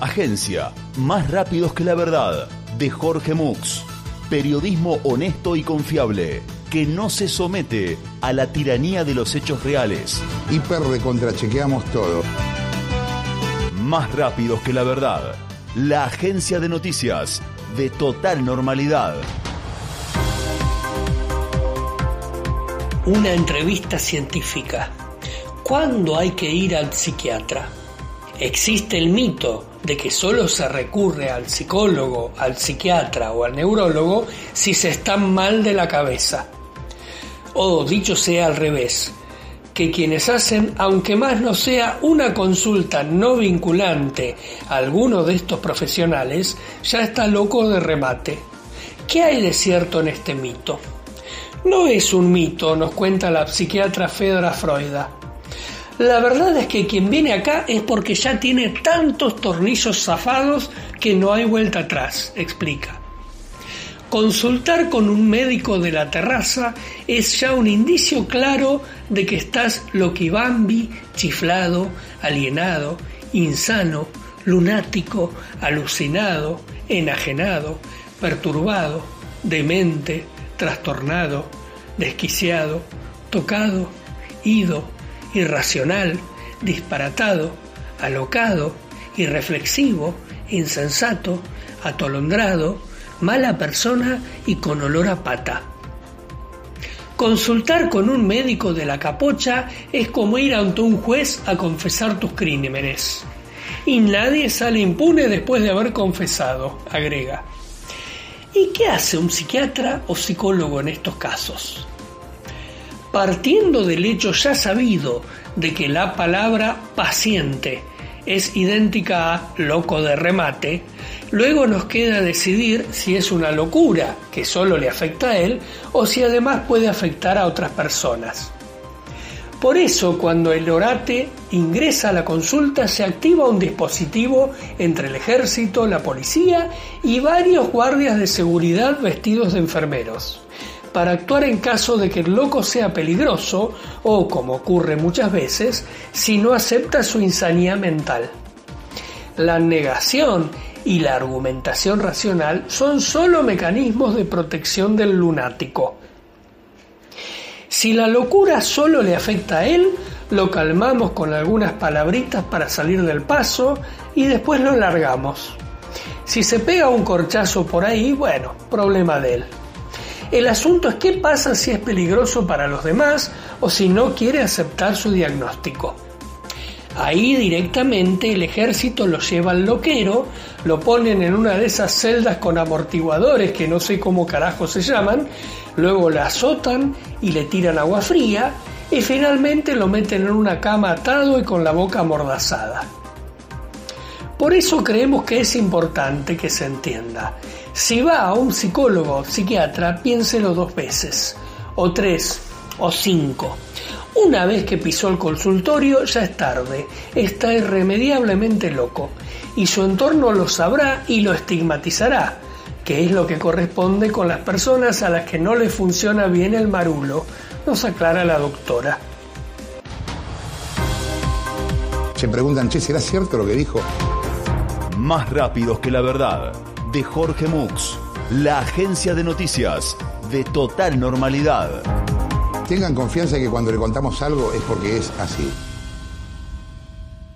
agencia, más rápidos que la verdad, de Jorge Mux. Periodismo honesto y confiable, que no se somete a la tiranía de los hechos reales. Hiper recontrachequeamos todo. Más rápidos que la verdad, la agencia de noticias de total normalidad. Una entrevista científica. ¿Cuándo hay que ir al psiquiatra? Existe el mito de que solo se recurre al psicólogo, al psiquiatra o al neurólogo si se está mal de la cabeza. O dicho sea al revés, que quienes hacen, aunque más no sea una consulta no vinculante a alguno de estos profesionales, ya está loco de remate. ¿Qué hay de cierto en este mito? No es un mito, nos cuenta la psiquiatra Fedra Freud. La verdad es que quien viene acá es porque ya tiene tantos tornillos zafados que no hay vuelta atrás, explica. Consultar con un médico de la terraza es ya un indicio claro de que estás loquibambi, chiflado, alienado, insano, lunático, alucinado, enajenado, perturbado, demente, trastornado, desquiciado, tocado, ido, irracional, disparatado, alocado, irreflexivo, insensato, atolondrado, mala persona y con olor a pata. Consultar con un médico de la capocha es como ir ante un juez a confesar tus crímenes. Y nadie sale impune después de haber confesado, agrega. ¿Y qué hace un psiquiatra o psicólogo en estos casos? Partiendo del hecho ya sabido de que la palabra paciente es idéntica a loco de remate, luego nos queda decidir si es una locura que solo le afecta a él o si además puede afectar a otras personas. Por eso, cuando el orate ingresa a la consulta, se activa un dispositivo entre el ejército, la policía y varios guardias de seguridad vestidos de enfermeros, para actuar en caso de que el loco sea peligroso o, como ocurre muchas veces, si no acepta su insanía mental. La negación y la argumentación racional son solo mecanismos de protección del lunático. Si la locura solo le afecta a él, lo calmamos con algunas palabritas para salir del paso y después lo largamos. Si se pega un corchazo por ahí, bueno, problema de él. El asunto es qué pasa si es peligroso para los demás o si no quiere aceptar su diagnóstico. Ahí directamente el ejército lo lleva al loquero, lo ponen en una de esas celdas con amortiguadores que no sé cómo carajo se llaman, luego la azotan y le tiran agua fría y finalmente lo meten en una cama atado y con la boca amordazada. Por eso creemos que es importante que se entienda. Si va a un psicólogo o psiquiatra, piénselo dos veces, o tres, o cinco. Una vez que pisó el consultorio ya es tarde, está irremediablemente loco, y su entorno lo sabrá y lo estigmatizará, que es lo que corresponde con las personas a las que no le funciona bien el marulo, nos aclara la doctora. Se preguntan, che, ¿será cierto lo que dijo? Más rápidos que la verdad, de Jorge Mux, la agencia de noticias de total normalidad. Tengan confianza que cuando le contamos algo es porque es así.